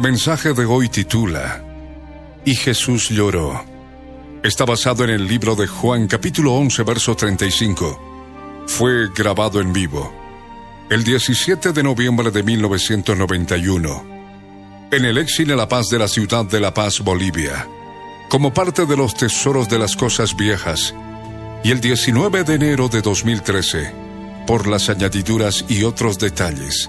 Mensaje de hoy titula Y Jesús lloró. Está basado en el libro de Juan capítulo 11 verso 35. Fue grabado en vivo el 17 de noviembre de 1991 en el Exile La Paz de la ciudad de La Paz, Bolivia, como parte de los tesoros de las cosas viejas, y el 19 de enero de 2013 por las añadiduras y otros detalles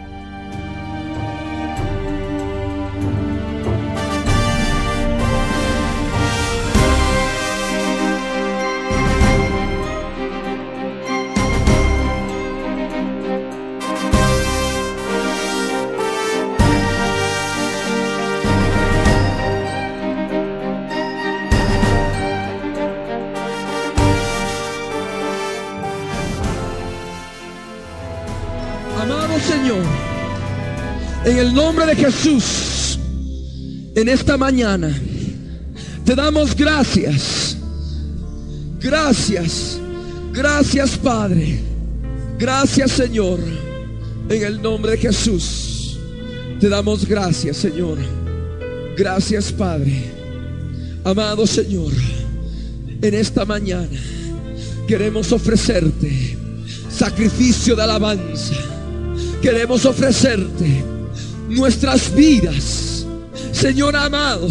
En el nombre de Jesús, en esta mañana, te damos gracias. Gracias, gracias Padre. Gracias Señor. En el nombre de Jesús, te damos gracias Señor. Gracias Padre. Amado Señor, en esta mañana queremos ofrecerte sacrificio de alabanza queremos ofrecerte nuestras vidas. Señor amado,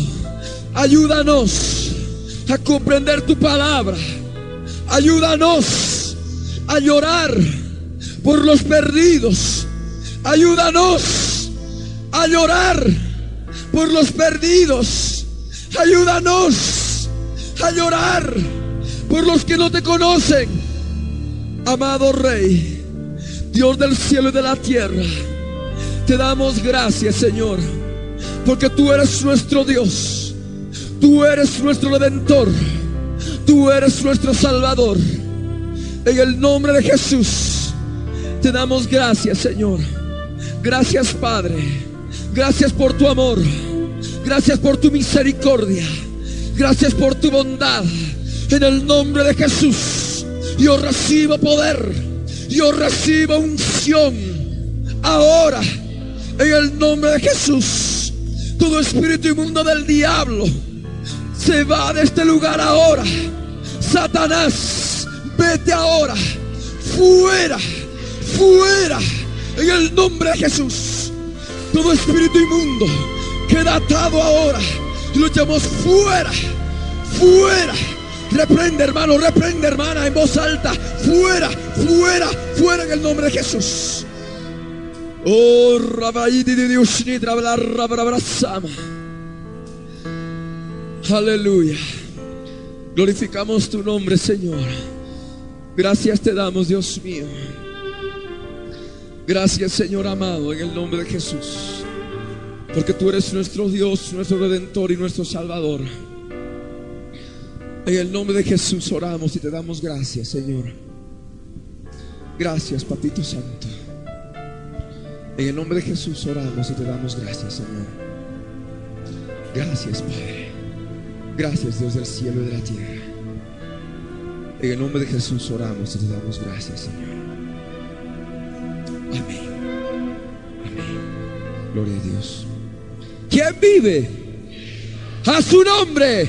ayúdanos a comprender tu palabra. Ayúdanos a llorar por los perdidos. Ayúdanos a llorar por los perdidos. Ayúdanos a llorar por los que no te conocen. Amado Rey. Dios del cielo y de la tierra, te damos gracias, Señor, porque tú eres nuestro Dios, tú eres nuestro redentor, tú eres nuestro salvador. En el nombre de Jesús, te damos gracias, Señor. Gracias, Padre. Gracias por tu amor. Gracias por tu misericordia. Gracias por tu bondad. En el nombre de Jesús, yo recibo poder yo recibo unción ahora en el nombre de Jesús. Todo espíritu inmundo del diablo se va de este lugar ahora. Satanás, vete ahora. Fuera, fuera en el nombre de Jesús. Todo espíritu inmundo queda atado ahora. Y lo fuera, fuera Reprende, hermano, reprende, hermana, en voz alta. Fuera, fuera, fuera en el nombre de Jesús. Oh, Aleluya. Glorificamos tu nombre, Señor. Gracias te damos, Dios mío. Gracias, Señor amado, en el nombre de Jesús. Porque tú eres nuestro Dios, nuestro Redentor y nuestro Salvador. En el nombre de Jesús oramos y te damos gracias, Señor. Gracias, Papito Santo. En el nombre de Jesús oramos y te damos gracias, Señor. Gracias, Padre. Gracias, Dios del cielo y de la tierra. En el nombre de Jesús oramos y te damos gracias, Señor. Amén. Amén. Gloria a Dios. ¿Quién vive? A su nombre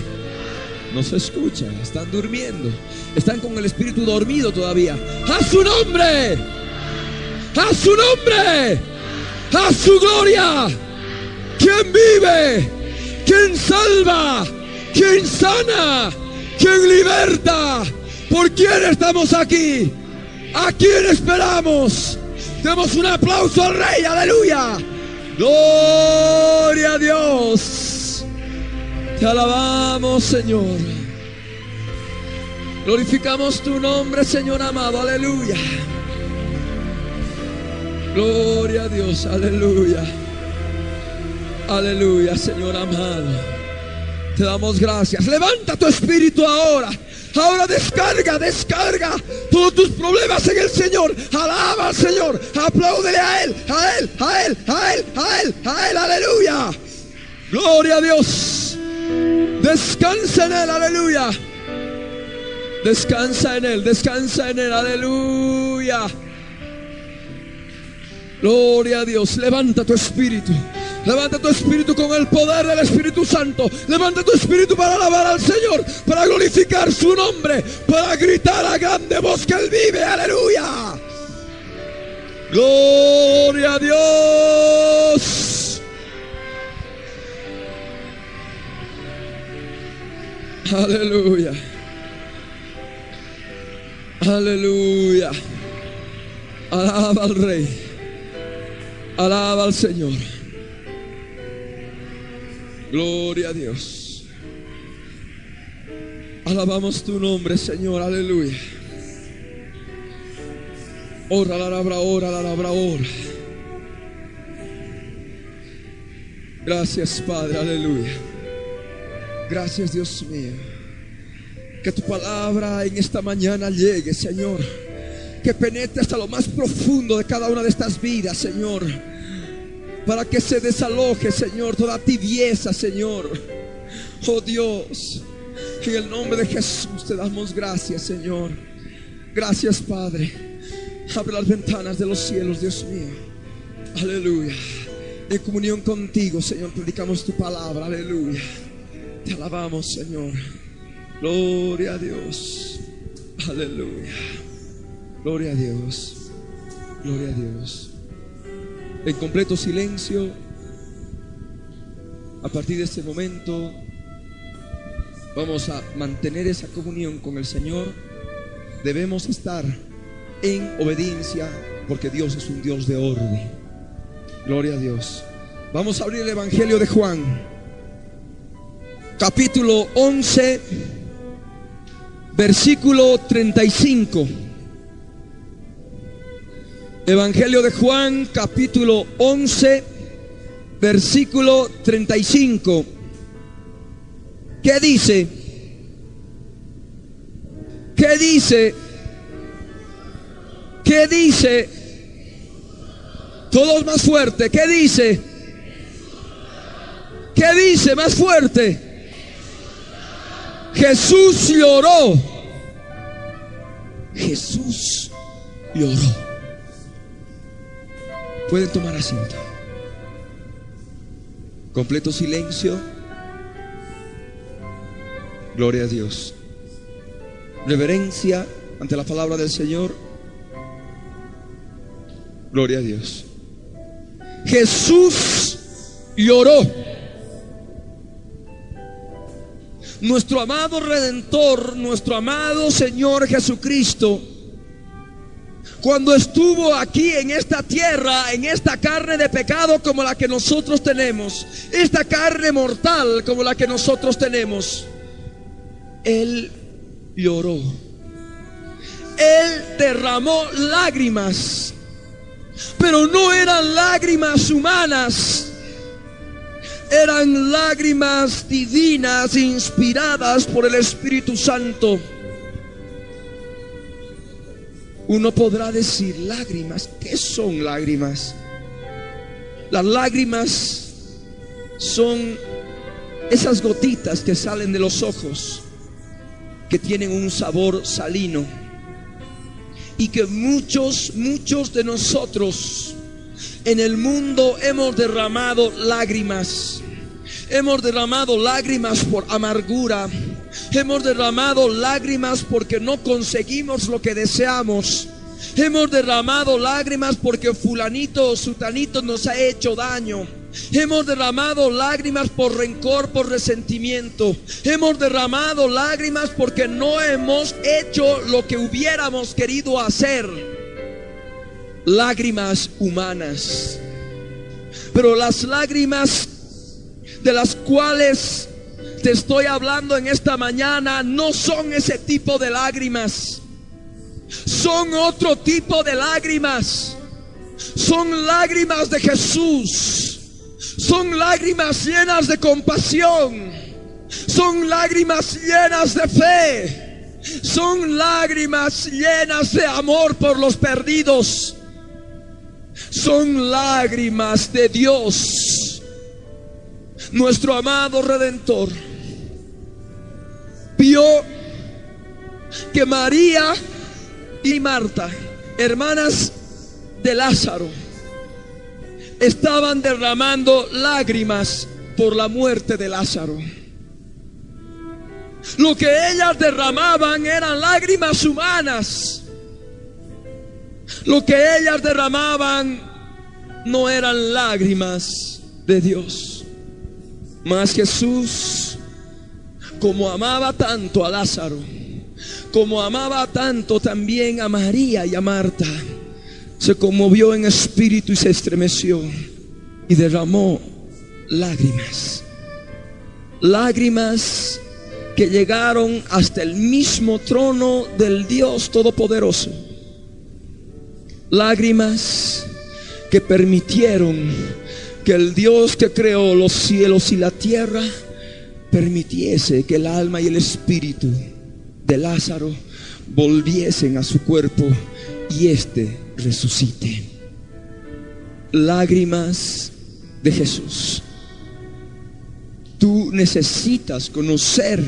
no se escucha, están durmiendo. Están con el espíritu dormido todavía. A su nombre. A su nombre. A su gloria. ¿Quién vive? ¿Quién salva? ¿Quién sana? ¿Quién liberta? ¿Por quién estamos aquí? ¿A quién esperamos? Demos un aplauso al Rey, aleluya. Gloria a Dios. Te alabamos, Señor. Glorificamos tu nombre, Señor amado. Aleluya. Gloria a Dios. Aleluya. Aleluya, Señor amado. Te damos gracias. Levanta tu espíritu ahora. Ahora descarga, descarga todos tus problemas en el Señor. Alaba al Señor. Apláudele a Él, a Él, a Él, a Él, a Él, a Él. Aleluya. Gloria a Dios. Descansa en Él, aleluya. Descansa en Él, descansa en Él, aleluya. Gloria a Dios. Levanta tu espíritu. Levanta tu espíritu con el poder del Espíritu Santo. Levanta tu espíritu para alabar al Señor, para glorificar su nombre, para gritar a grande voz que Él vive. Aleluya. Gloria a Dios. Aleluya. Aleluya. Alaba al Rey. Alaba al Señor. Gloria a Dios. Alabamos tu nombre, Señor. Aleluya. Ora, la labra, ora, la labra, ora. Gracias, Padre. Aleluya. Gracias, Dios mío. Que tu palabra en esta mañana llegue, Señor. Que penetre hasta lo más profundo de cada una de estas vidas, Señor para que se desaloje, Señor, toda tibieza, Señor. Oh Dios, en el nombre de Jesús te damos gracias, Señor. Gracias, Padre. Abre las ventanas de los cielos, Dios mío. Aleluya. En comunión contigo, Señor, predicamos tu palabra. Aleluya. Te alabamos, Señor. Gloria a Dios. Aleluya. Gloria a Dios. Gloria a Dios en completo silencio. A partir de este momento vamos a mantener esa comunión con el Señor. Debemos estar en obediencia porque Dios es un Dios de orden. Gloria a Dios. Vamos a abrir el Evangelio de Juan, capítulo 11, versículo 35. Evangelio de Juan, capítulo 11, versículo 35. ¿Qué dice? ¿Qué dice? ¿Qué dice? Todos más fuerte. ¿Qué dice? ¿Qué dice más fuerte? Jesús lloró. Jesús lloró. Pueden tomar asiento. Completo silencio. Gloria a Dios. Reverencia ante la palabra del Señor. Gloria a Dios. Jesús lloró. Nuestro amado Redentor, nuestro amado Señor Jesucristo, cuando estuvo aquí en esta tierra, en esta carne de pecado como la que nosotros tenemos, esta carne mortal como la que nosotros tenemos, Él lloró. Él derramó lágrimas, pero no eran lágrimas humanas, eran lágrimas divinas inspiradas por el Espíritu Santo. Uno podrá decir lágrimas. ¿Qué son lágrimas? Las lágrimas son esas gotitas que salen de los ojos, que tienen un sabor salino. Y que muchos, muchos de nosotros en el mundo hemos derramado lágrimas. Hemos derramado lágrimas por amargura, Hemos derramado lágrimas porque no conseguimos lo que deseamos. Hemos derramado lágrimas porque fulanito o sutanito nos ha hecho daño. Hemos derramado lágrimas por rencor, por resentimiento. Hemos derramado lágrimas porque no hemos hecho lo que hubiéramos querido hacer. Lágrimas humanas. Pero las lágrimas de las cuales te estoy hablando en esta mañana no son ese tipo de lágrimas. Son otro tipo de lágrimas. Son lágrimas de Jesús. Son lágrimas llenas de compasión. Son lágrimas llenas de fe. Son lágrimas llenas de amor por los perdidos. Son lágrimas de Dios. Nuestro amado Redentor vio que María y Marta, hermanas de Lázaro, estaban derramando lágrimas por la muerte de Lázaro. Lo que ellas derramaban eran lágrimas humanas. Lo que ellas derramaban no eran lágrimas de Dios. Mas Jesús, como amaba tanto a Lázaro, como amaba tanto también a María y a Marta, se conmovió en espíritu y se estremeció y derramó lágrimas. Lágrimas que llegaron hasta el mismo trono del Dios Todopoderoso. Lágrimas que permitieron que el Dios que creó los cielos y la tierra permitiese que el alma y el espíritu de Lázaro volviesen a su cuerpo y éste resucite. Lágrimas de Jesús. Tú necesitas conocer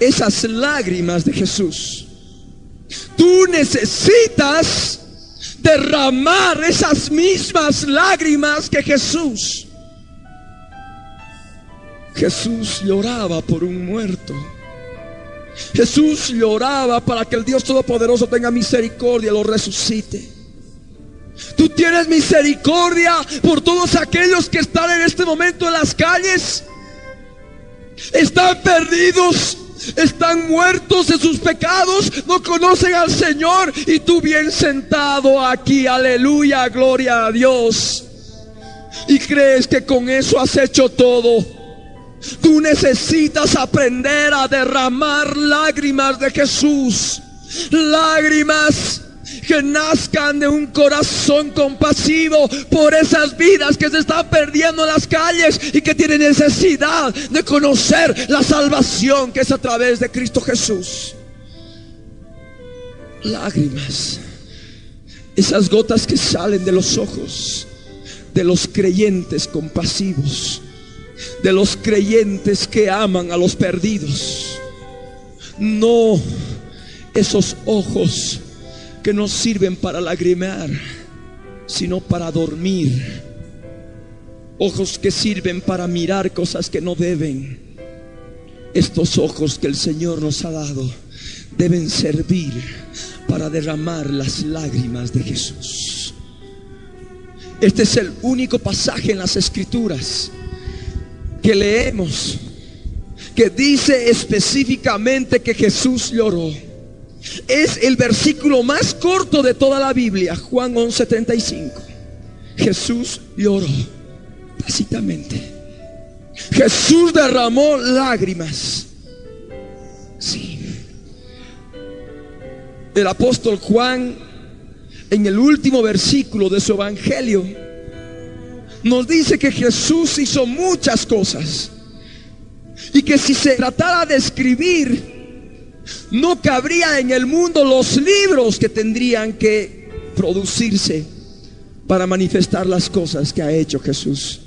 esas lágrimas de Jesús. Tú necesitas derramar esas mismas lágrimas que Jesús. Jesús lloraba por un muerto. Jesús lloraba para que el Dios Todopoderoso tenga misericordia y lo resucite. Tú tienes misericordia por todos aquellos que están en este momento en las calles. Están perdidos, están muertos de sus pecados, no conocen al Señor y tú bien sentado aquí, aleluya, gloria a Dios. Y crees que con eso has hecho todo. Tú necesitas aprender a derramar lágrimas de Jesús. Lágrimas que nazcan de un corazón compasivo por esas vidas que se están perdiendo en las calles y que tienen necesidad de conocer la salvación que es a través de Cristo Jesús. Lágrimas, esas gotas que salen de los ojos de los creyentes compasivos de los creyentes que aman a los perdidos. No esos ojos que no sirven para lagrimear, sino para dormir. Ojos que sirven para mirar cosas que no deben. Estos ojos que el Señor nos ha dado deben servir para derramar las lágrimas de Jesús. Este es el único pasaje en las escrituras que leemos, que dice específicamente que Jesús lloró. Es el versículo más corto de toda la Biblia, Juan 11:35. Jesús lloró, básicamente. Jesús derramó lágrimas. Sí. El apóstol Juan, en el último versículo de su evangelio, nos dice que Jesús hizo muchas cosas y que si se tratara de escribir, no cabría en el mundo los libros que tendrían que producirse para manifestar las cosas que ha hecho Jesús.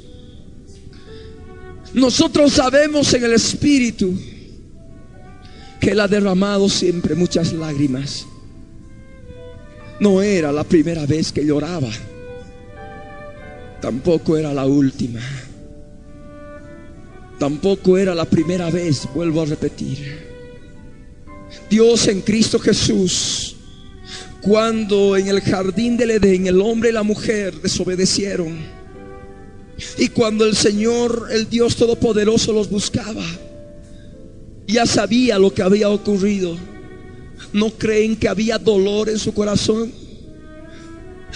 Nosotros sabemos en el Espíritu que Él ha derramado siempre muchas lágrimas. No era la primera vez que lloraba tampoco era la última. Tampoco era la primera vez, vuelvo a repetir. Dios en Cristo Jesús, cuando en el jardín del Edén el hombre y la mujer desobedecieron, y cuando el Señor, el Dios Todopoderoso, los buscaba, ya sabía lo que había ocurrido. ¿No creen que había dolor en su corazón?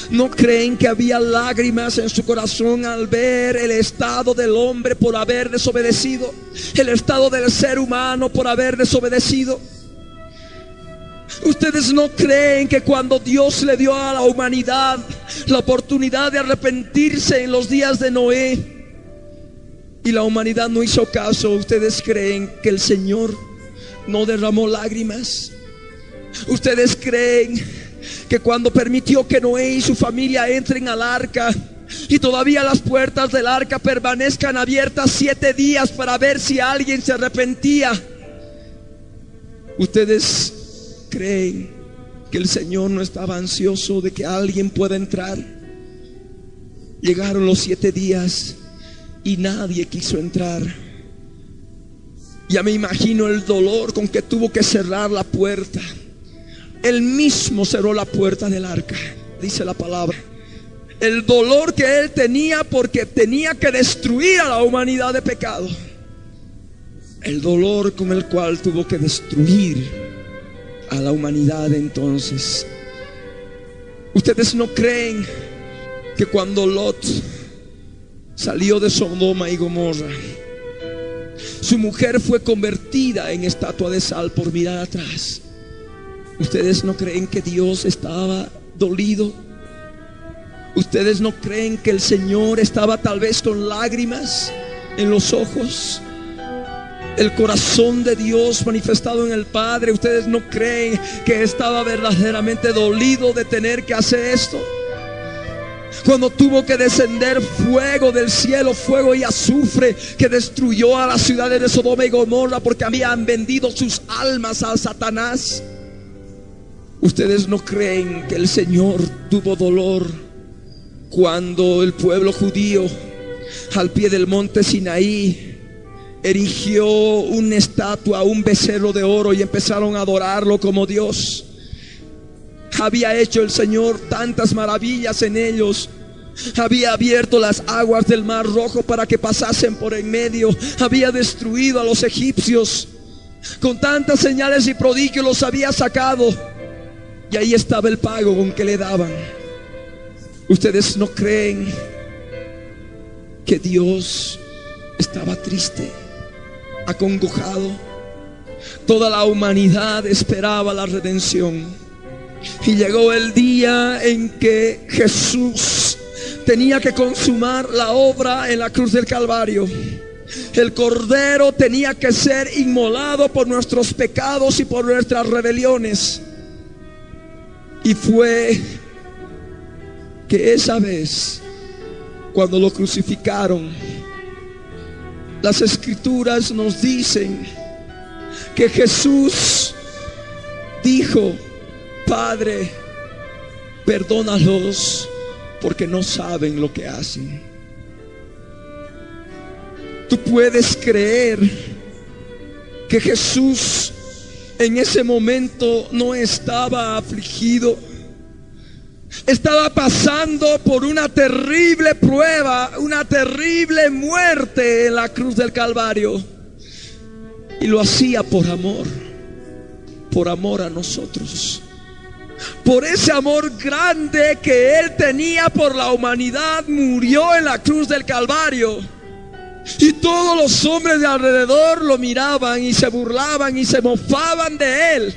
¿No creen que había lágrimas en su corazón al ver el estado del hombre por haber desobedecido? El estado del ser humano por haber desobedecido. Ustedes no creen que cuando Dios le dio a la humanidad la oportunidad de arrepentirse en los días de Noé y la humanidad no hizo caso, ustedes creen que el Señor no derramó lágrimas. Ustedes creen que cuando permitió que Noé y su familia entren al arca y todavía las puertas del arca permanezcan abiertas siete días para ver si alguien se arrepentía, ustedes creen que el Señor no estaba ansioso de que alguien pueda entrar. Llegaron los siete días y nadie quiso entrar. Ya me imagino el dolor con que tuvo que cerrar la puerta. Él mismo cerró la puerta del arca, dice la palabra. El dolor que él tenía porque tenía que destruir a la humanidad de pecado. El dolor con el cual tuvo que destruir a la humanidad entonces. Ustedes no creen que cuando Lot salió de Sodoma y Gomorra, su mujer fue convertida en estatua de sal por mirar atrás. Ustedes no creen que Dios estaba dolido. Ustedes no creen que el Señor estaba tal vez con lágrimas en los ojos el corazón de Dios manifestado en el Padre. Ustedes no creen que estaba verdaderamente dolido de tener que hacer esto. Cuando tuvo que descender fuego del cielo, fuego y azufre que destruyó a las ciudades de Sodoma y Gomorra porque habían vendido sus almas a Satanás. Ustedes no creen que el Señor tuvo dolor cuando el pueblo judío al pie del monte Sinaí erigió una estatua, un becerro de oro y empezaron a adorarlo como Dios. Había hecho el Señor tantas maravillas en ellos. Había abierto las aguas del mar rojo para que pasasen por en medio. Había destruido a los egipcios. Con tantas señales y prodigios los había sacado. Y ahí estaba el pago con que le daban. Ustedes no creen que Dios estaba triste acongojado. Toda la humanidad esperaba la redención. Y llegó el día en que Jesús tenía que consumar la obra en la cruz del Calvario. El cordero tenía que ser inmolado por nuestros pecados y por nuestras rebeliones. Y fue que esa vez, cuando lo crucificaron, las escrituras nos dicen que Jesús dijo, Padre, perdónalos porque no saben lo que hacen. Tú puedes creer que Jesús en ese momento no estaba afligido estaba pasando por una terrible prueba, una terrible muerte en la cruz del Calvario. Y lo hacía por amor, por amor a nosotros. Por ese amor grande que Él tenía por la humanidad, murió en la cruz del Calvario. Y todos los hombres de alrededor lo miraban y se burlaban y se mofaban de Él.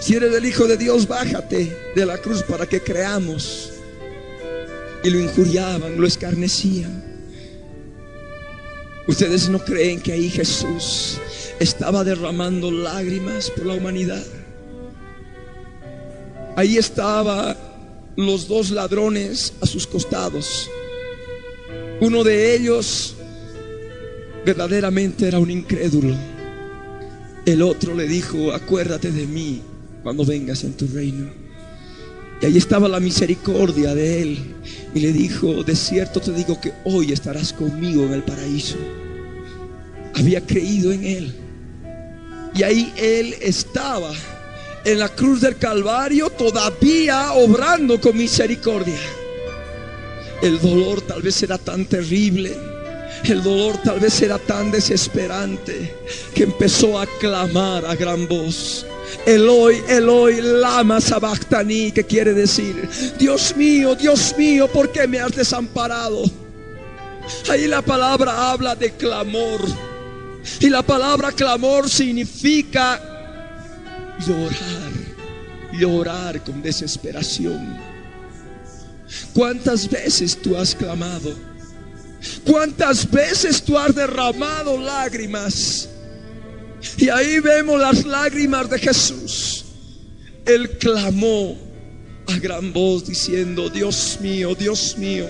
Si eres el Hijo de Dios, bájate de la cruz para que creamos. Y lo injuriaban, lo escarnecían. Ustedes no creen que ahí Jesús estaba derramando lágrimas por la humanidad. Ahí estaban los dos ladrones a sus costados. Uno de ellos verdaderamente era un incrédulo. El otro le dijo, acuérdate de mí cuando vengas en tu reino. Y ahí estaba la misericordia de Él. Y le dijo, de cierto te digo que hoy estarás conmigo en el paraíso. Había creído en Él. Y ahí Él estaba en la cruz del Calvario todavía obrando con misericordia. El dolor tal vez era tan terrible. El dolor tal vez era tan desesperante que empezó a clamar a gran voz Eloi, Eloi, lama sabachthani, que quiere decir, Dios mío, Dios mío, ¿por qué me has desamparado? Ahí la palabra habla de clamor. Y la palabra clamor significa llorar, llorar con desesperación. ¿Cuántas veces tú has clamado? ¿Cuántas veces tú has derramado lágrimas? Y ahí vemos las lágrimas de Jesús. Él clamó a gran voz diciendo, Dios mío, Dios mío,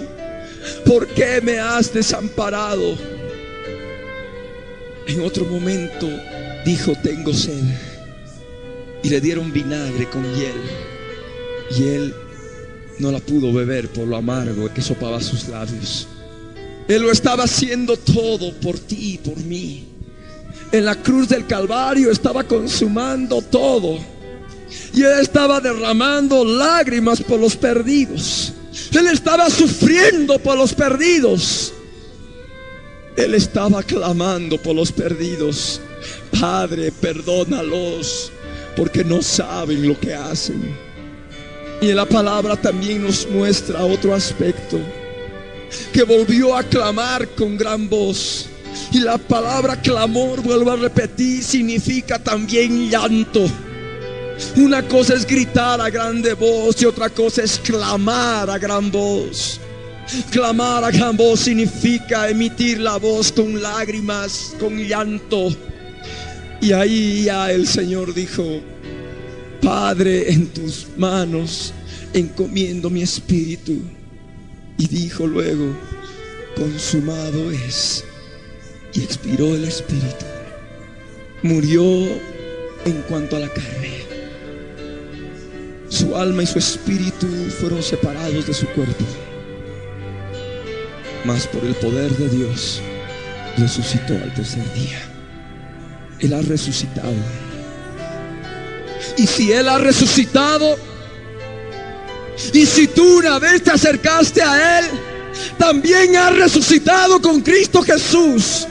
¿por qué me has desamparado? En otro momento dijo, tengo sed. Y le dieron vinagre con hiel. Y él no la pudo beber por lo amargo que sopaba sus labios. Él lo estaba haciendo todo por ti y por mí. En la cruz del Calvario estaba consumando todo. Y él estaba derramando lágrimas por los perdidos. Él estaba sufriendo por los perdidos. Él estaba clamando por los perdidos. Padre, perdónalos porque no saben lo que hacen. Y la palabra también nos muestra otro aspecto, que volvió a clamar con gran voz. Y la palabra clamor, vuelvo a repetir, significa también llanto. Una cosa es gritar a grande voz y otra cosa es clamar a gran voz. Clamar a gran voz significa emitir la voz con lágrimas, con llanto. Y ahí ya el Señor dijo, Padre, en tus manos encomiendo mi espíritu. Y dijo luego, consumado es. Y expiró el espíritu. Murió en cuanto a la carne. Su alma y su espíritu fueron separados de su cuerpo. Mas por el poder de Dios resucitó al tercer día. Él ha resucitado y si Él ha resucitado, y si tú una vez te acercaste a Él, también has resucitado con Cristo Jesús.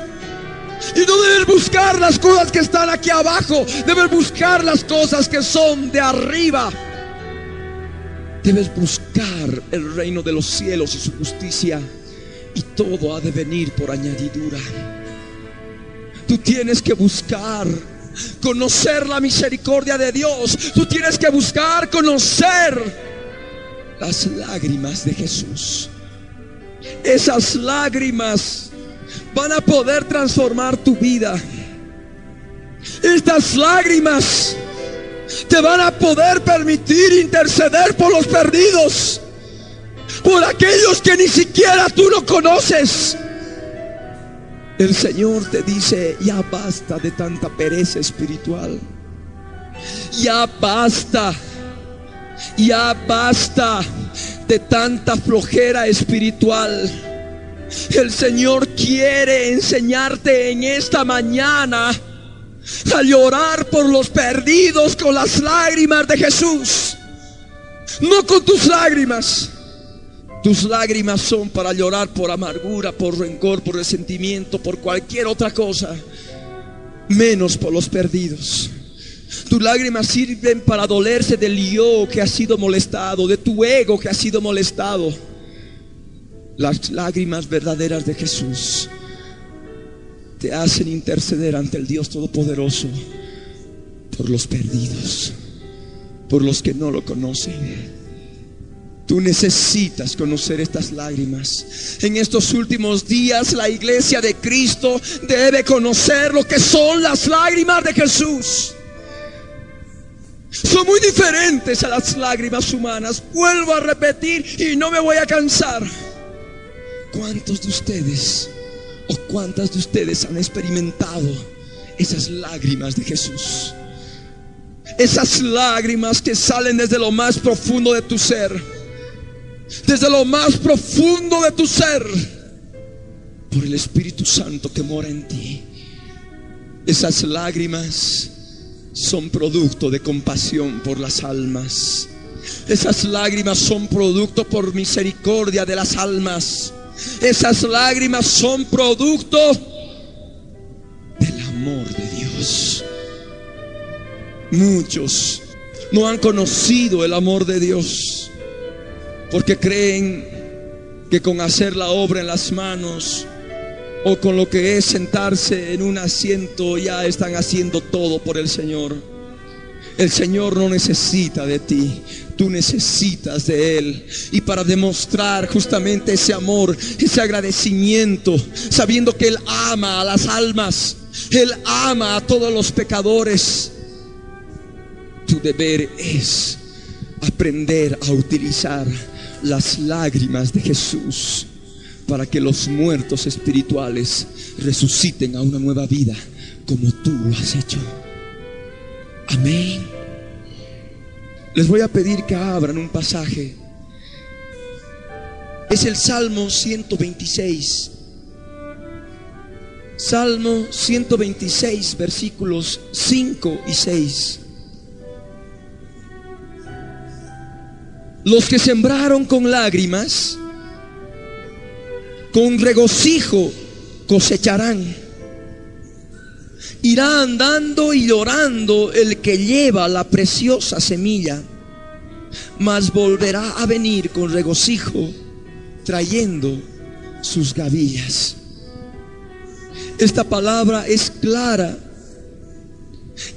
Y no debes buscar las cosas que están aquí abajo, debes buscar las cosas que son de arriba. Debes buscar el reino de los cielos y su justicia. Y todo ha de venir por añadidura. Tú tienes que buscar conocer la misericordia de Dios. Tú tienes que buscar conocer las lágrimas de Jesús. Esas lágrimas van a poder transformar tu vida. Estas lágrimas te van a poder permitir interceder por los perdidos, por aquellos que ni siquiera tú no conoces. El Señor te dice, ya basta de tanta pereza espiritual. Ya basta. Ya basta de tanta flojera espiritual. El Señor quiere enseñarte en esta mañana a llorar por los perdidos con las lágrimas de Jesús. No con tus lágrimas tus lágrimas son para llorar por amargura, por rencor, por resentimiento, por cualquier otra cosa, menos por los perdidos. Tus lágrimas sirven para dolerse del yo que ha sido molestado, de tu ego que ha sido molestado. Las lágrimas verdaderas de Jesús te hacen interceder ante el Dios Todopoderoso por los perdidos, por los que no lo conocen. Tú necesitas conocer estas lágrimas. En estos últimos días la iglesia de Cristo debe conocer lo que son las lágrimas de Jesús. Son muy diferentes a las lágrimas humanas. Vuelvo a repetir y no me voy a cansar. ¿Cuántos de ustedes o cuántas de ustedes han experimentado esas lágrimas de Jesús? Esas lágrimas que salen desde lo más profundo de tu ser desde lo más profundo de tu ser, por el Espíritu Santo que mora en ti. Esas lágrimas son producto de compasión por las almas. Esas lágrimas son producto por misericordia de las almas. Esas lágrimas son producto del amor de Dios. Muchos no han conocido el amor de Dios porque creen que con hacer la obra en las manos o con lo que es sentarse en un asiento ya están haciendo todo por el Señor. El Señor no necesita de ti, tú necesitas de Él. Y para demostrar justamente ese amor, ese agradecimiento, sabiendo que Él ama a las almas, Él ama a todos los pecadores, tu deber es aprender a utilizar las lágrimas de Jesús para que los muertos espirituales resuciten a una nueva vida como tú lo has hecho. Amén. Les voy a pedir que abran un pasaje. Es el Salmo 126. Salmo 126, versículos 5 y 6. Los que sembraron con lágrimas, con regocijo cosecharán. Irá andando y llorando el que lleva la preciosa semilla, mas volverá a venir con regocijo trayendo sus gavillas. Esta palabra es clara.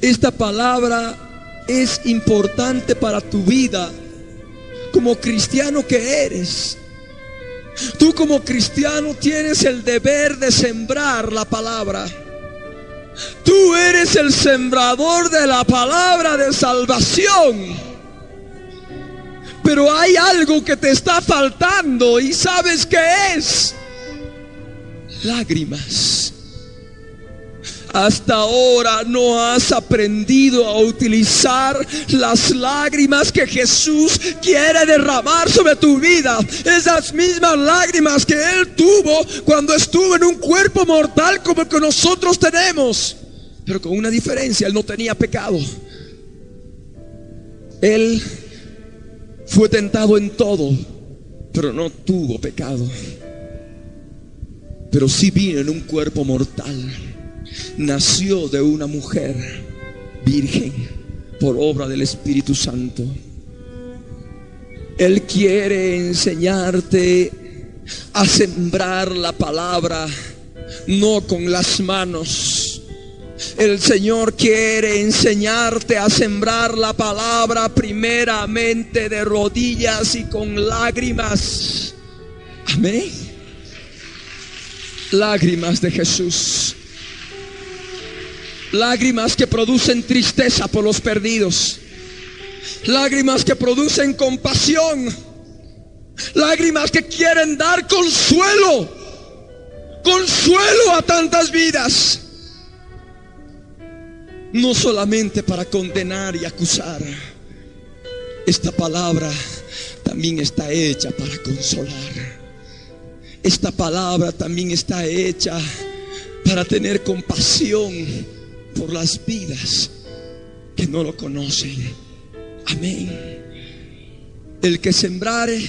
Esta palabra es importante para tu vida como cristiano que eres. Tú como cristiano tienes el deber de sembrar la palabra. Tú eres el sembrador de la palabra de salvación. Pero hay algo que te está faltando y sabes que es lágrimas. Hasta ahora no has aprendido a utilizar las lágrimas que Jesús quiere derramar sobre tu vida. Esas mismas lágrimas que Él tuvo cuando estuvo en un cuerpo mortal como el que nosotros tenemos. Pero con una diferencia, Él no tenía pecado. Él fue tentado en todo, pero no tuvo pecado. Pero sí vino en un cuerpo mortal nació de una mujer virgen por obra del Espíritu Santo. Él quiere enseñarte a sembrar la palabra, no con las manos. El Señor quiere enseñarte a sembrar la palabra primeramente de rodillas y con lágrimas. Amén. Lágrimas de Jesús. Lágrimas que producen tristeza por los perdidos. Lágrimas que producen compasión. Lágrimas que quieren dar consuelo. Consuelo a tantas vidas. No solamente para condenar y acusar. Esta palabra también está hecha para consolar. Esta palabra también está hecha para tener compasión por las vidas que no lo conocen. Amén. El que sembrare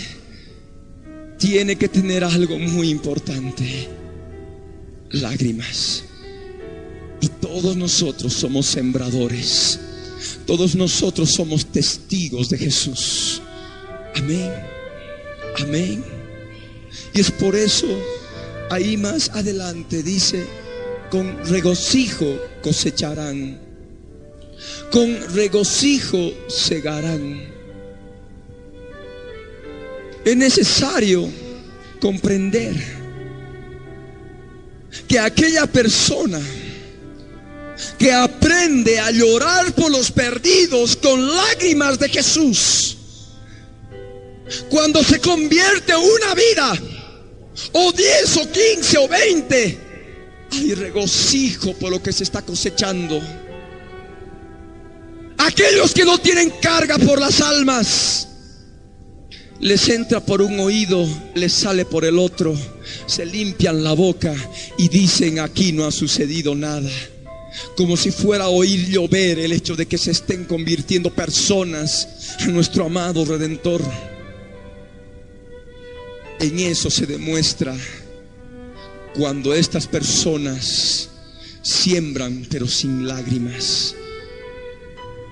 tiene que tener algo muy importante. Lágrimas. Y todos nosotros somos sembradores. Todos nosotros somos testigos de Jesús. Amén. Amén. Y es por eso, ahí más adelante dice, con regocijo cosecharán, con regocijo segarán. Es necesario comprender que aquella persona que aprende a llorar por los perdidos con lágrimas de Jesús, cuando se convierte una vida, o diez o quince o veinte, hay regocijo por lo que se está cosechando. Aquellos que no tienen carga por las almas, les entra por un oído, les sale por el otro, se limpian la boca y dicen aquí no ha sucedido nada. Como si fuera oír llover el hecho de que se estén convirtiendo personas a nuestro amado Redentor. En eso se demuestra cuando estas personas siembran pero sin lágrimas.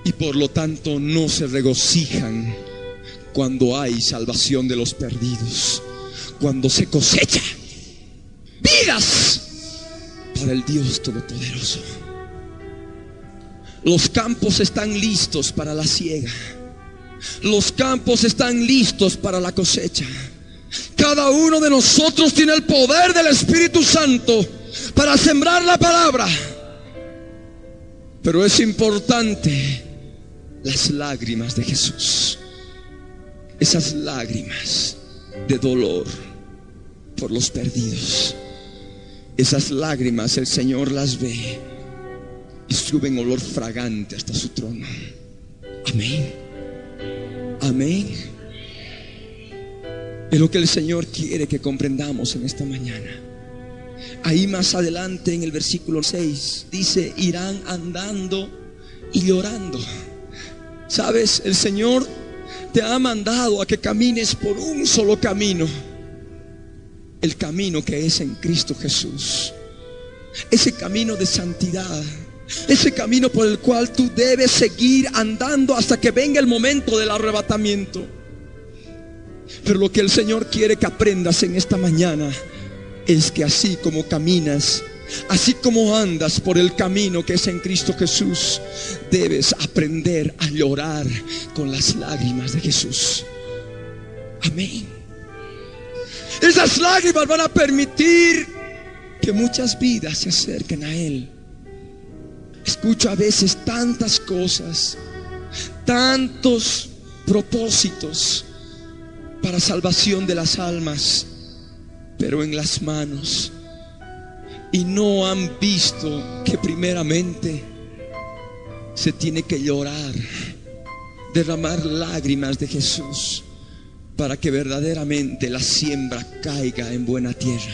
y por lo tanto no se regocijan cuando hay salvación de los perdidos, cuando se cosecha vidas para el Dios Todopoderoso. Los campos están listos para la siega. Los campos están listos para la cosecha. Cada uno de nosotros tiene el poder del Espíritu Santo para sembrar la palabra. Pero es importante las lágrimas de Jesús. Esas lágrimas de dolor por los perdidos. Esas lágrimas el Señor las ve y suben olor fragante hasta su trono. Amén. Amén. Es lo que el Señor quiere que comprendamos en esta mañana. Ahí más adelante en el versículo 6 dice, irán andando y llorando. Sabes, el Señor te ha mandado a que camines por un solo camino. El camino que es en Cristo Jesús. Ese camino de santidad. Ese camino por el cual tú debes seguir andando hasta que venga el momento del arrebatamiento. Pero lo que el Señor quiere que aprendas en esta mañana es que así como caminas, así como andas por el camino que es en Cristo Jesús, debes aprender a llorar con las lágrimas de Jesús. Amén. Esas lágrimas van a permitir que muchas vidas se acerquen a Él. Escucho a veces tantas cosas, tantos propósitos para salvación de las almas pero en las manos. Y no han visto que primeramente se tiene que llorar, derramar lágrimas de Jesús para que verdaderamente la siembra caiga en buena tierra.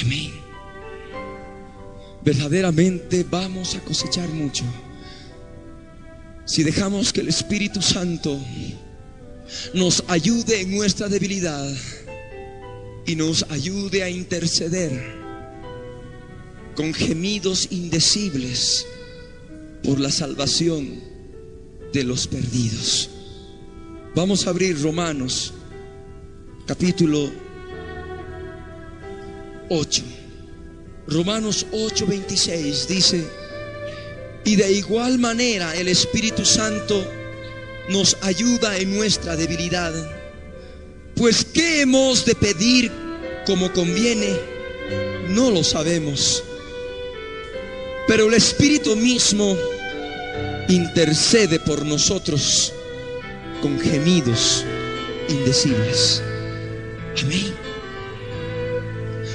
Amén. Verdaderamente vamos a cosechar mucho si dejamos que el Espíritu Santo nos ayude en nuestra debilidad y nos ayude a interceder con gemidos indecibles por la salvación de los perdidos. Vamos a abrir Romanos capítulo 8. Romanos 8, 26 dice, y de igual manera el Espíritu Santo nos ayuda en nuestra debilidad pues ¿qué hemos de pedir como conviene? No lo sabemos. Pero el Espíritu mismo intercede por nosotros con gemidos indecibles. Amén.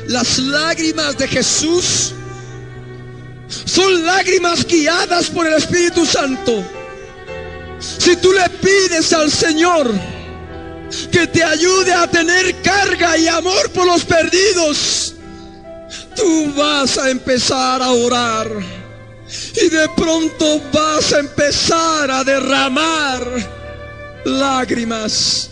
Las lágrimas de Jesús son lágrimas guiadas por el Espíritu Santo. Si tú le pides al Señor, que te ayude a tener carga y amor por los perdidos, tú vas a empezar a orar. Y de pronto vas a empezar a derramar lágrimas.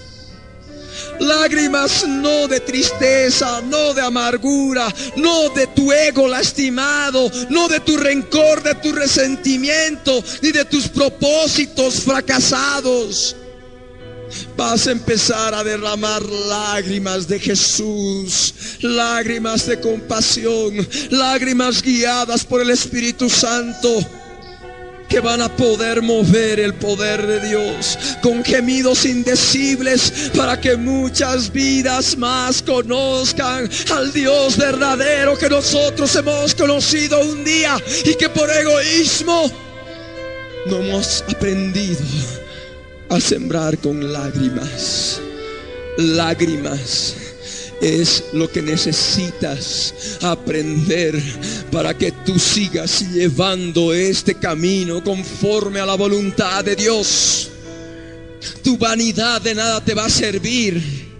Lágrimas no de tristeza, no de amargura, no de tu ego lastimado, no de tu rencor, de tu resentimiento, ni de tus propósitos fracasados. Vas a empezar a derramar lágrimas de Jesús, lágrimas de compasión, lágrimas guiadas por el Espíritu Santo que van a poder mover el poder de Dios con gemidos indecibles para que muchas vidas más conozcan al Dios verdadero que nosotros hemos conocido un día y que por egoísmo no hemos aprendido a sembrar con lágrimas. Lágrimas es lo que necesitas aprender para que tú sigas llevando este camino conforme a la voluntad de Dios. Tu vanidad de nada te va a servir.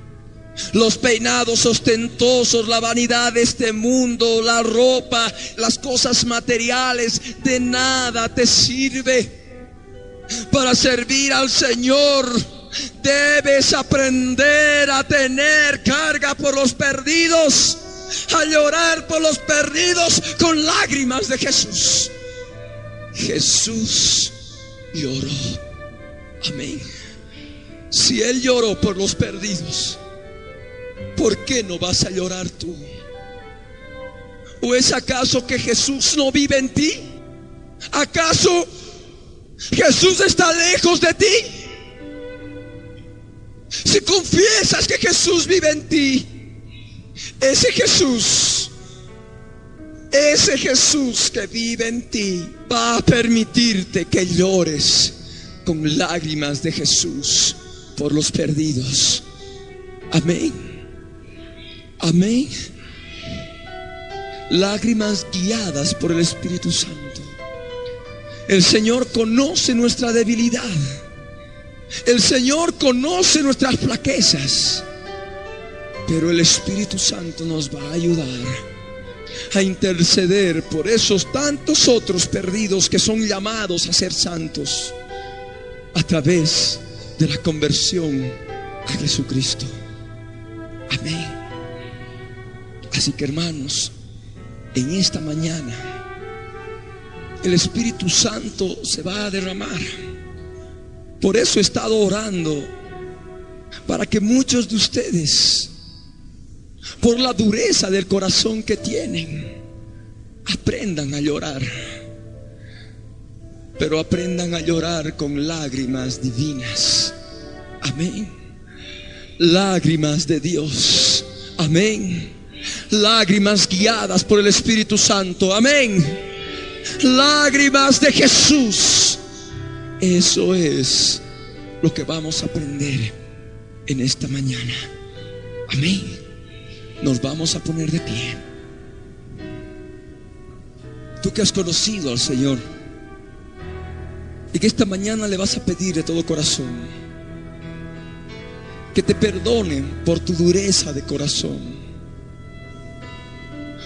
Los peinados ostentosos, la vanidad de este mundo, la ropa, las cosas materiales, de nada te sirve para servir al Señor. Debes aprender a tener carga por los perdidos, a llorar por los perdidos con lágrimas de Jesús. Jesús lloró. Amén. Si Él lloró por los perdidos, ¿por qué no vas a llorar tú? ¿O es acaso que Jesús no vive en ti? ¿Acaso Jesús está lejos de ti? Si confiesas que Jesús vive en ti, ese Jesús, ese Jesús que vive en ti va a permitirte que llores con lágrimas de Jesús por los perdidos. Amén. Amén. Lágrimas guiadas por el Espíritu Santo. El Señor conoce nuestra debilidad. El Señor conoce nuestras flaquezas. Pero el Espíritu Santo nos va a ayudar a interceder por esos tantos otros perdidos que son llamados a ser santos a través de la conversión a Jesucristo. Amén. Así que hermanos, en esta mañana el Espíritu Santo se va a derramar. Por eso he estado orando para que muchos de ustedes, por la dureza del corazón que tienen, aprendan a llorar. Pero aprendan a llorar con lágrimas divinas. Amén. Lágrimas de Dios. Amén. Lágrimas guiadas por el Espíritu Santo. Amén. Lágrimas de Jesús. Eso es lo que vamos a aprender en esta mañana. Amén. Nos vamos a poner de pie. Tú que has conocido al Señor y que esta mañana le vas a pedir de todo corazón que te perdonen por tu dureza de corazón.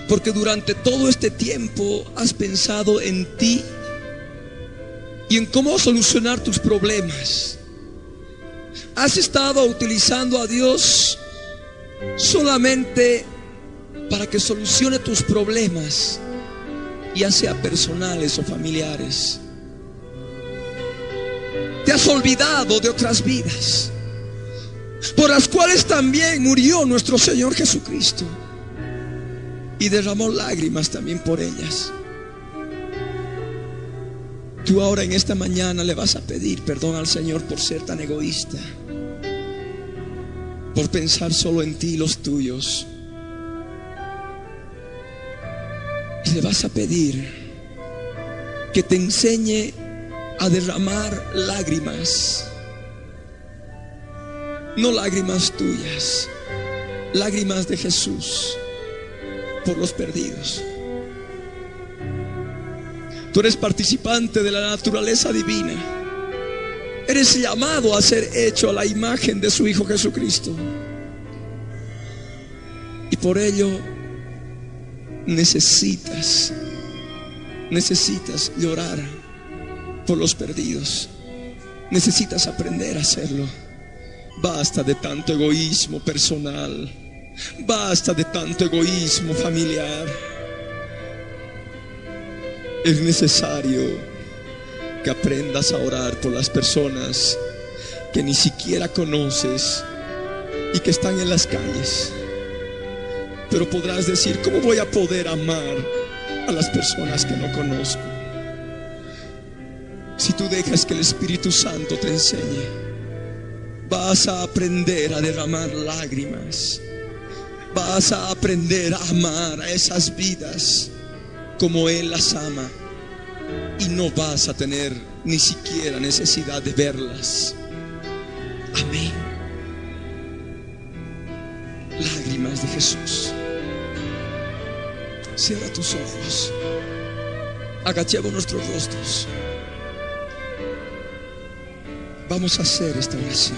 Porque durante todo este tiempo has pensado en ti y en cómo solucionar tus problemas. Has estado utilizando a Dios solamente para que solucione tus problemas, ya sea personales o familiares. Te has olvidado de otras vidas, por las cuales también murió nuestro Señor Jesucristo y derramó lágrimas también por ellas. Tú ahora en esta mañana le vas a pedir perdón al Señor por ser tan egoísta, por pensar solo en ti y los tuyos. Y le vas a pedir que te enseñe a derramar lágrimas, no lágrimas tuyas, lágrimas de Jesús por los perdidos. Tú eres participante de la naturaleza divina. Eres llamado a ser hecho a la imagen de su Hijo Jesucristo. Y por ello necesitas, necesitas llorar por los perdidos. Necesitas aprender a hacerlo. Basta de tanto egoísmo personal. Basta de tanto egoísmo familiar. Es necesario que aprendas a orar por las personas que ni siquiera conoces y que están en las calles. Pero podrás decir, ¿cómo voy a poder amar a las personas que no conozco? Si tú dejas que el Espíritu Santo te enseñe, vas a aprender a derramar lágrimas. Vas a aprender a amar a esas vidas como Él las ama. Y no vas a tener ni siquiera necesidad de verlas. Amén. Lágrimas de Jesús. Cierra tus ojos. Agachemos nuestros rostros. Vamos a hacer esta oración.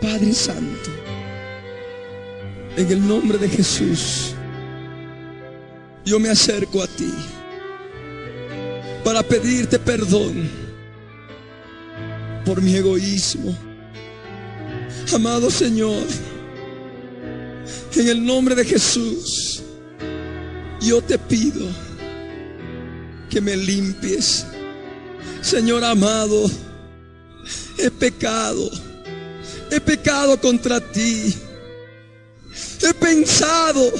Padre Santo, en el nombre de Jesús, yo me acerco a ti para pedirte perdón por mi egoísmo. Amado Señor, en el nombre de Jesús, yo te pido que me limpies Señor amado, he pecado, he pecado contra ti, he pensado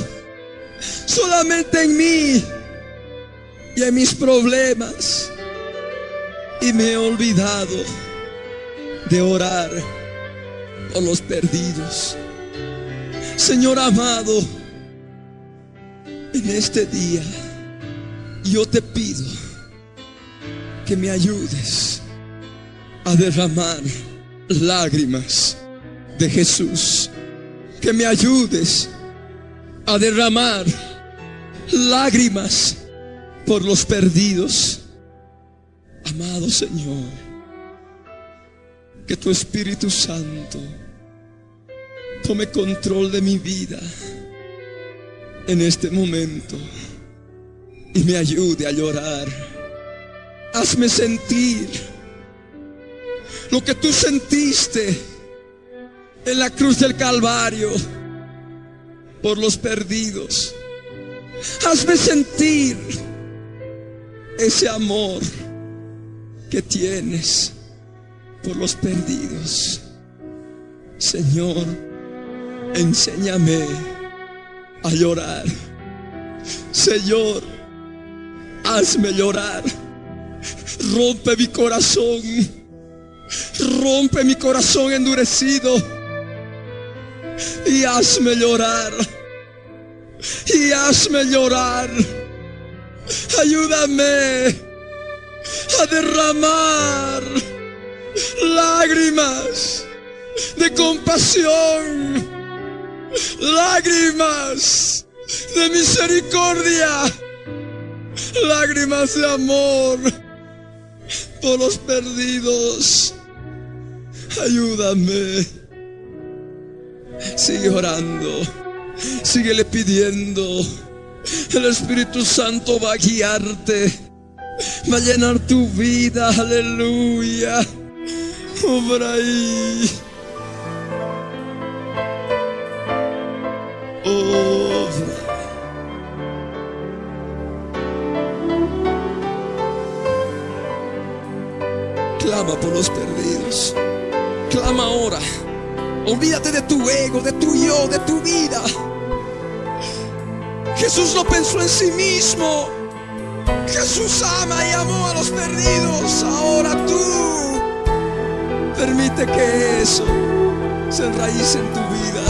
solamente en mí y en mis problemas y me he olvidado de orar por los perdidos. Señor amado, en este día yo te pido que me ayudes a derramar lágrimas de Jesús. Que me ayudes a derramar lágrimas por los perdidos. Amado Señor, que tu Espíritu Santo tome control de mi vida en este momento y me ayude a llorar. Hazme sentir lo que tú sentiste en la cruz del Calvario por los perdidos. Hazme sentir ese amor que tienes por los perdidos. Señor, enséñame a llorar. Señor, hazme llorar. Rompe mi corazón. Rompe mi corazón endurecido. Y hazme llorar. Y hazme llorar. Ayúdame a derramar lágrimas de compasión, lágrimas de misericordia, lágrimas de amor por los perdidos. Ayúdame. Sigue orando. Síguele pidiendo. El Espíritu Santo va a guiarte. Va a llenar tu vida. Aleluya. Obra ahí. Obra. Clama por los perdidos. Clama ahora. Olvídate de tu ego, de tu yo, de tu vida. Jesús no pensó en sí mismo. Jesús ama y amó a los perdidos. Ahora tú permite que eso se enraíce en tu vida.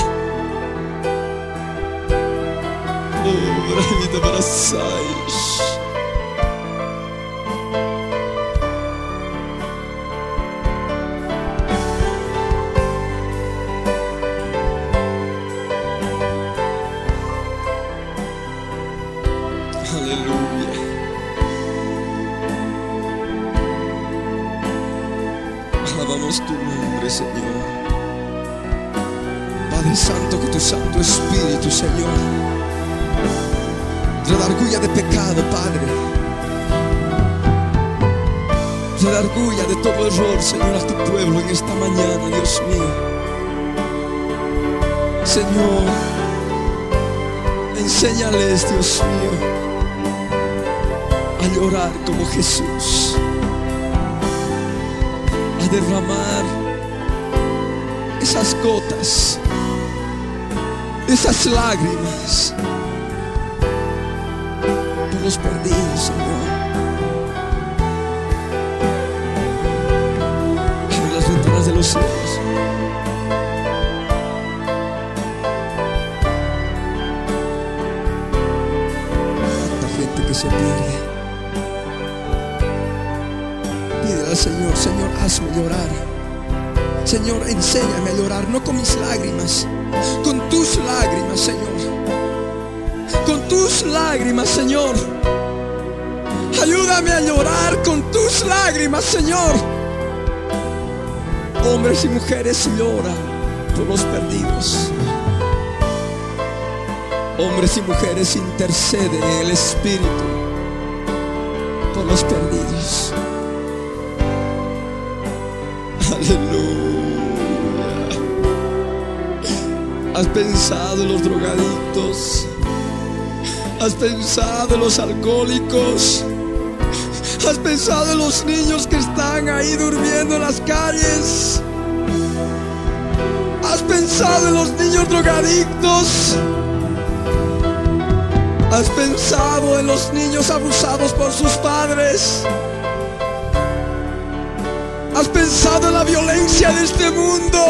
Oh, para de todo error, Señor, a tu pueblo en esta mañana, Dios mío. Señor, enséñales, Dios mío a llorar como Jesús, a derramar esas gotas, esas lágrimas por los perdidos, Señor. Los cielos. Gente que se pierde. Pídele al Señor, Señor, hazme llorar. Señor, enséñame a llorar, no con mis lágrimas, con tus lágrimas, Señor. Con tus lágrimas, Señor. Ayúdame a llorar con tus lágrimas, Señor. Hombres y mujeres lloran por los perdidos. Hombres y mujeres interceden en el Espíritu por los perdidos. Aleluya. Has pensado en los drogadictos. Has pensado en los alcohólicos. Has pensado en los niños que están ahí durmiendo en las calles. Has pensado en los niños drogadictos. Has pensado en los niños abusados por sus padres. Has pensado en la violencia de este mundo.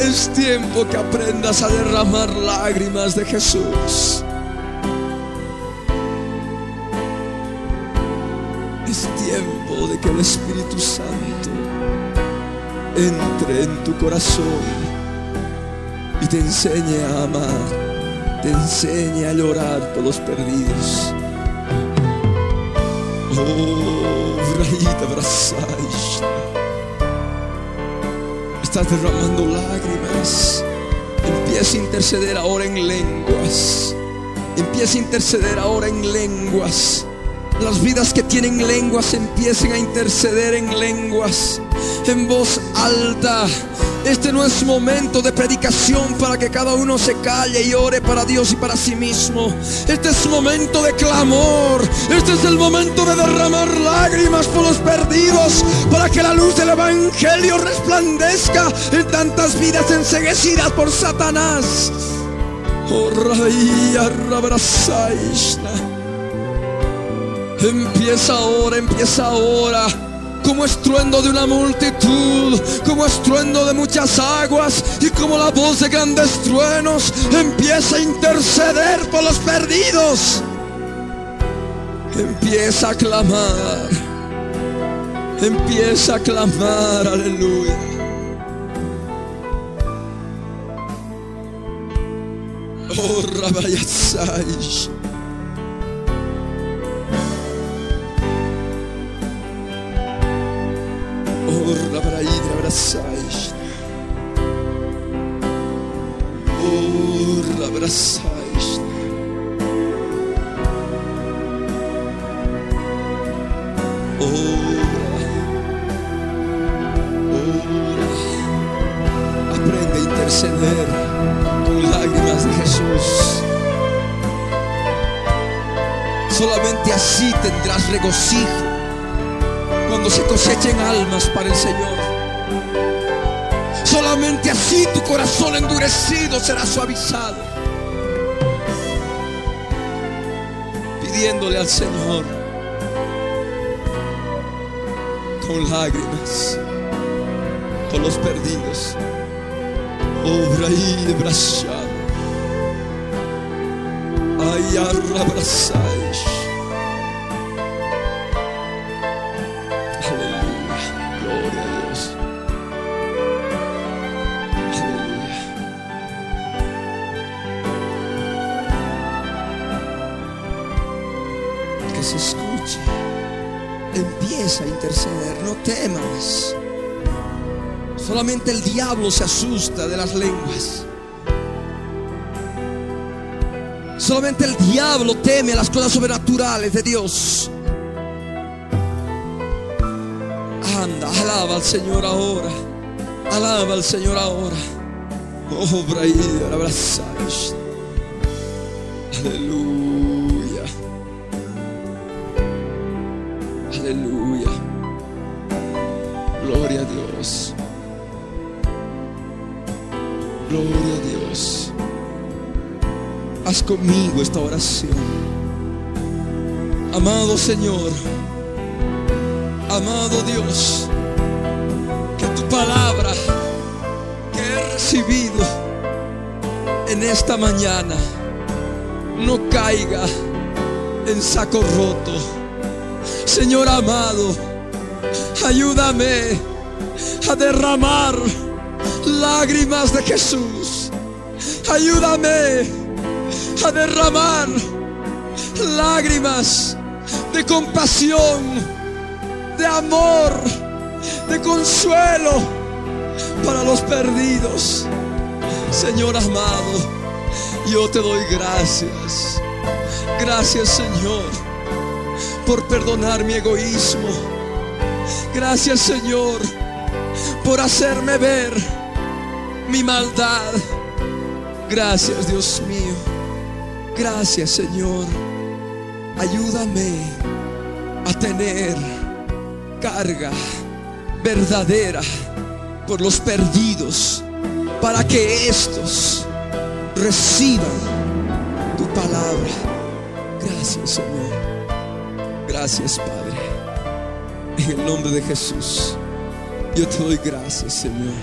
Es tiempo que aprendas a derramar lágrimas de Jesús. De que el Espíritu Santo entre en tu corazón y te enseñe a amar, te enseñe a llorar por los perdidos. Oh, Vraita Brasais. Estás derramando lágrimas. Empieza a interceder ahora en lenguas. Empieza a interceder ahora en lenguas. Las vidas que tienen lenguas empiecen a interceder en lenguas, en voz alta. Este no es momento de predicación para que cada uno se calle y ore para Dios y para sí mismo. Este es momento de clamor. Este es el momento de derramar lágrimas por los perdidos para que la luz del Evangelio resplandezca en tantas vidas enseguecidas por Satanás. Oh. Empieza ahora, empieza ahora. Como estruendo de una multitud, como estruendo de muchas aguas y como la voz de grandes truenos empieza a interceder por los perdidos. Empieza a clamar, empieza a clamar, aleluya. Oh, Rabayasai. Abraçais. Oh, abraçais. Ora. Aprende a interceder con lágrimas de Jesús. Solamente así tendrás regocijo cuando se cosechen almas para el Señor. Corazón endurecido será suavizado. Pidiéndole al Señor con lágrimas por los perdidos. Obra y de brachado. Ay, arrabrazáis. Diablo se asusta de las lenguas. Solamente el diablo teme las cosas sobrenaturales de Dios. Anda, alaba al Señor ahora. Alaba al Señor ahora. Oh. Aleluya. Conmigo esta oración. Amado Señor. Amado Dios, que tu palabra que he recibido en esta mañana no caiga en saco roto. Señor amado, ayúdame a derramar lágrimas de Jesús. Ayúdame a derramar lágrimas de compasión de amor, de consuelo para los perdidos. Señor amado, yo te doy gracias. Gracias Señor por perdonar mi egoísmo. Gracias Señor por hacerme ver mi maldad. Gracias Dios mío. Gracias Señor. ayúdame a tener carga verdadera por los perdidos, para que estos reciban tu palabra. Gracias, Señor. Gracias, Padre. En el nombre de Jesús, yo te doy gracias, Señor.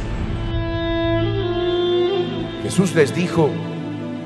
Jesús les dijo,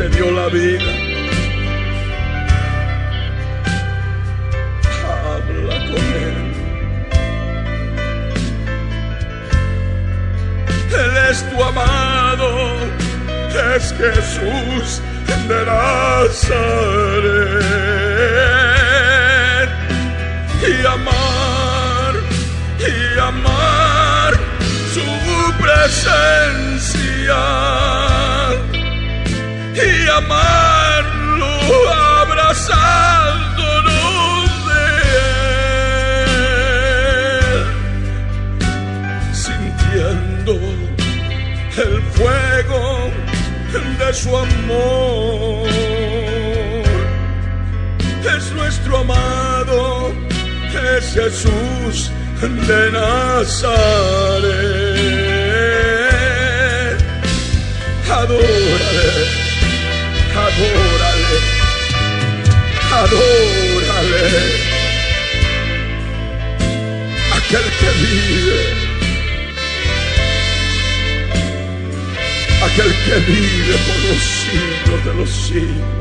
te dio la vida. Habla con Él. Él es tu amado, es Jesús de Nazaret. Y amar, y amar su presencia. su amor. Es nuestro amado, es Jesús de Nazaret. Adórale, adórale, adórale. Aquel que vive aquel que vive por los siglos de los siglos.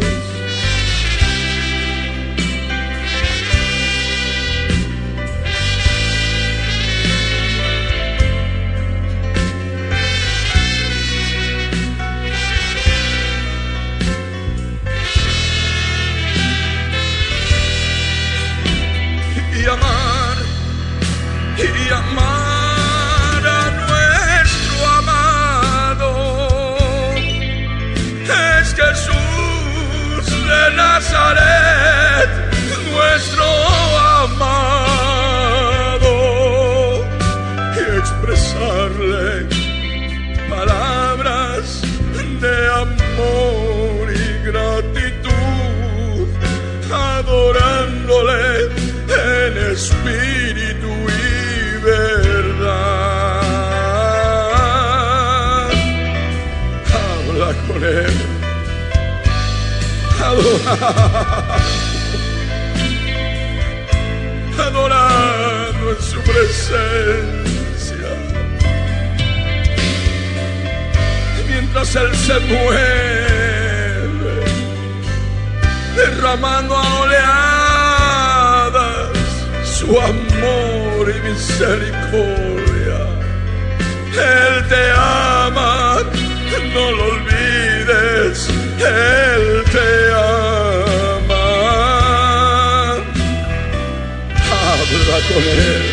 Con él. Adorando en su presencia. Mientras él se mueve, derramando a oleadas su amor y misericordia. Él te ama, no lo olvides, Él te ama. Habla con Él.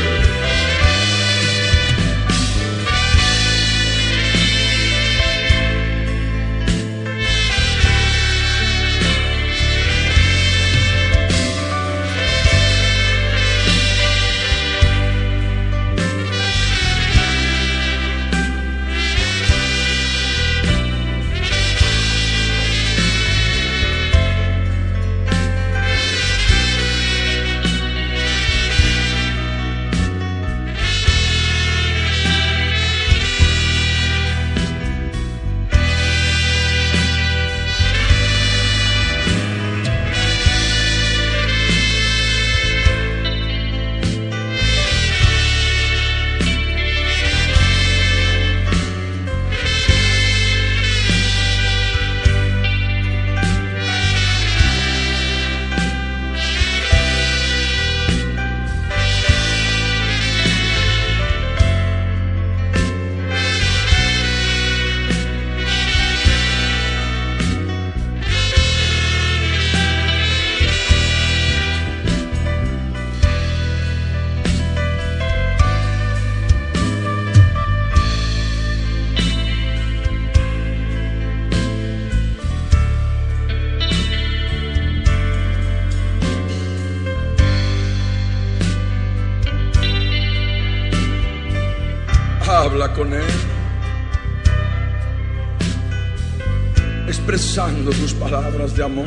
Expresando tus palabras de amor.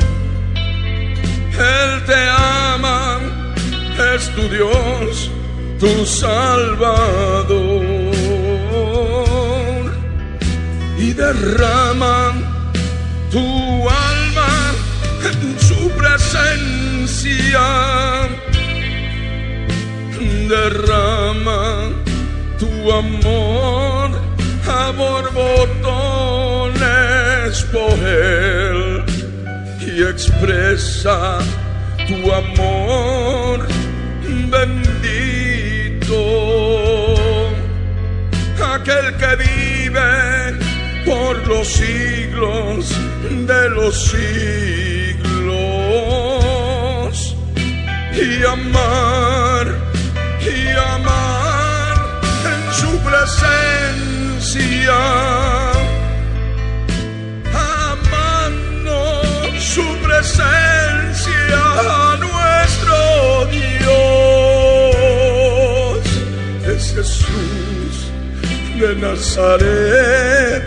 Él te ama, es tu Dios, tu Salvador, y derrama tu alma en su presencia. Derrama tu amor a borbotones por él y expresa tu amor bendito. Aquel que vive por los siglos de los siglos y amar y amar en su presencia. Presencia nuestro Dios. Es Jesús de Nazaret,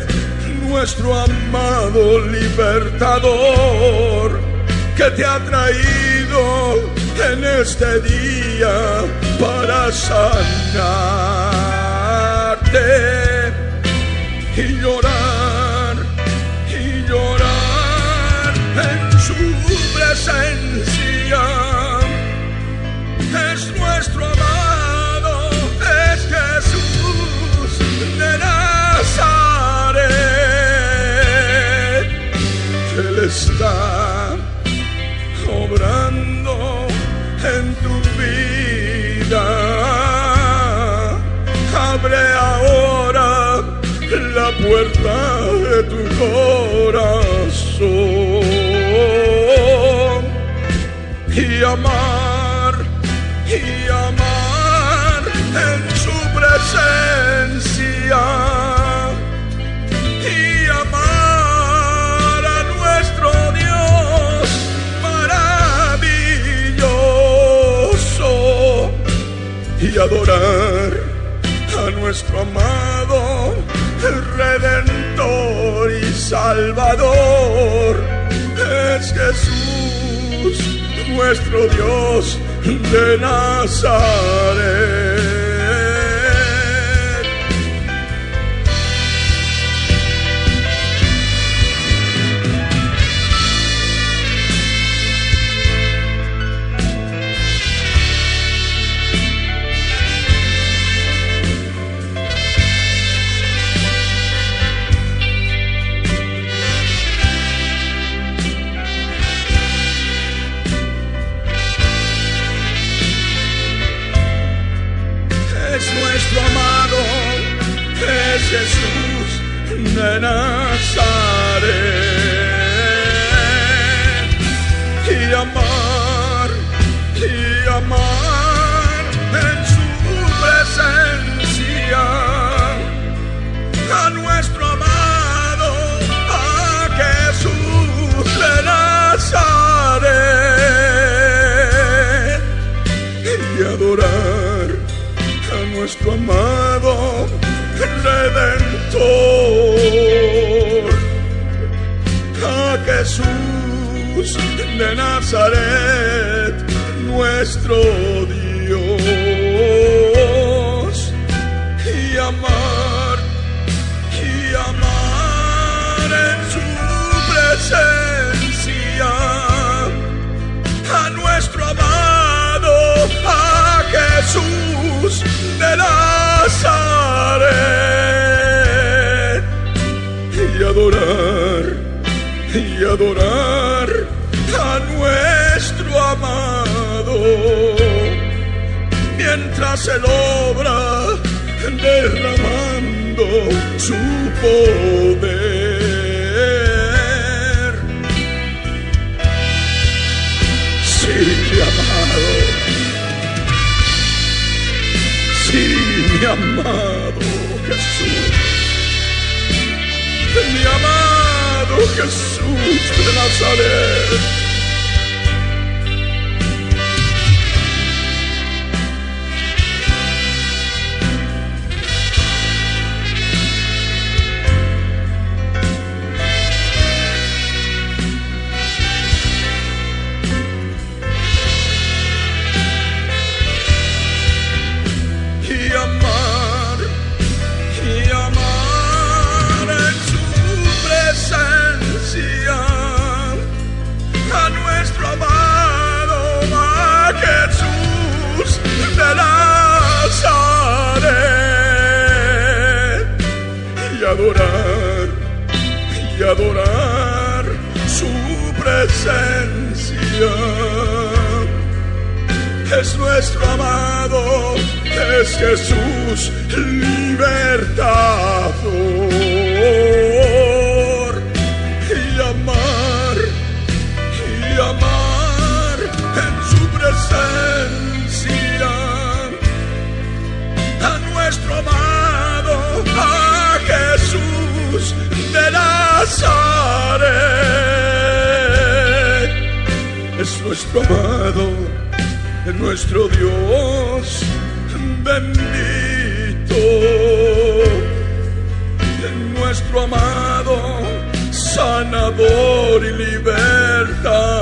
nuestro amado libertador, que te ha traído en este día para sanarte y llorar Es nuestro amado, es Jesús de Nazaret. Él está obrando en tu vida. Abre ahora la puerta de tu corazón amar y amar en su presencia y amar a nuestro Dios maravilloso y adorar a nuestro amado Redentor y Salvador. Es Jesús nuestro Dios de Nazaret. De Nazaret, nuestro él obra derramando su poder. Sí, mi amado. Sí, mi amado Jesús mi amado Jesús de Nazaret. Adorar su presencia. Es nuestro amado, es Jesús libertador. Nuestro amado, es nuestro Dios bendito. Es nuestro amado, sanador y libertador.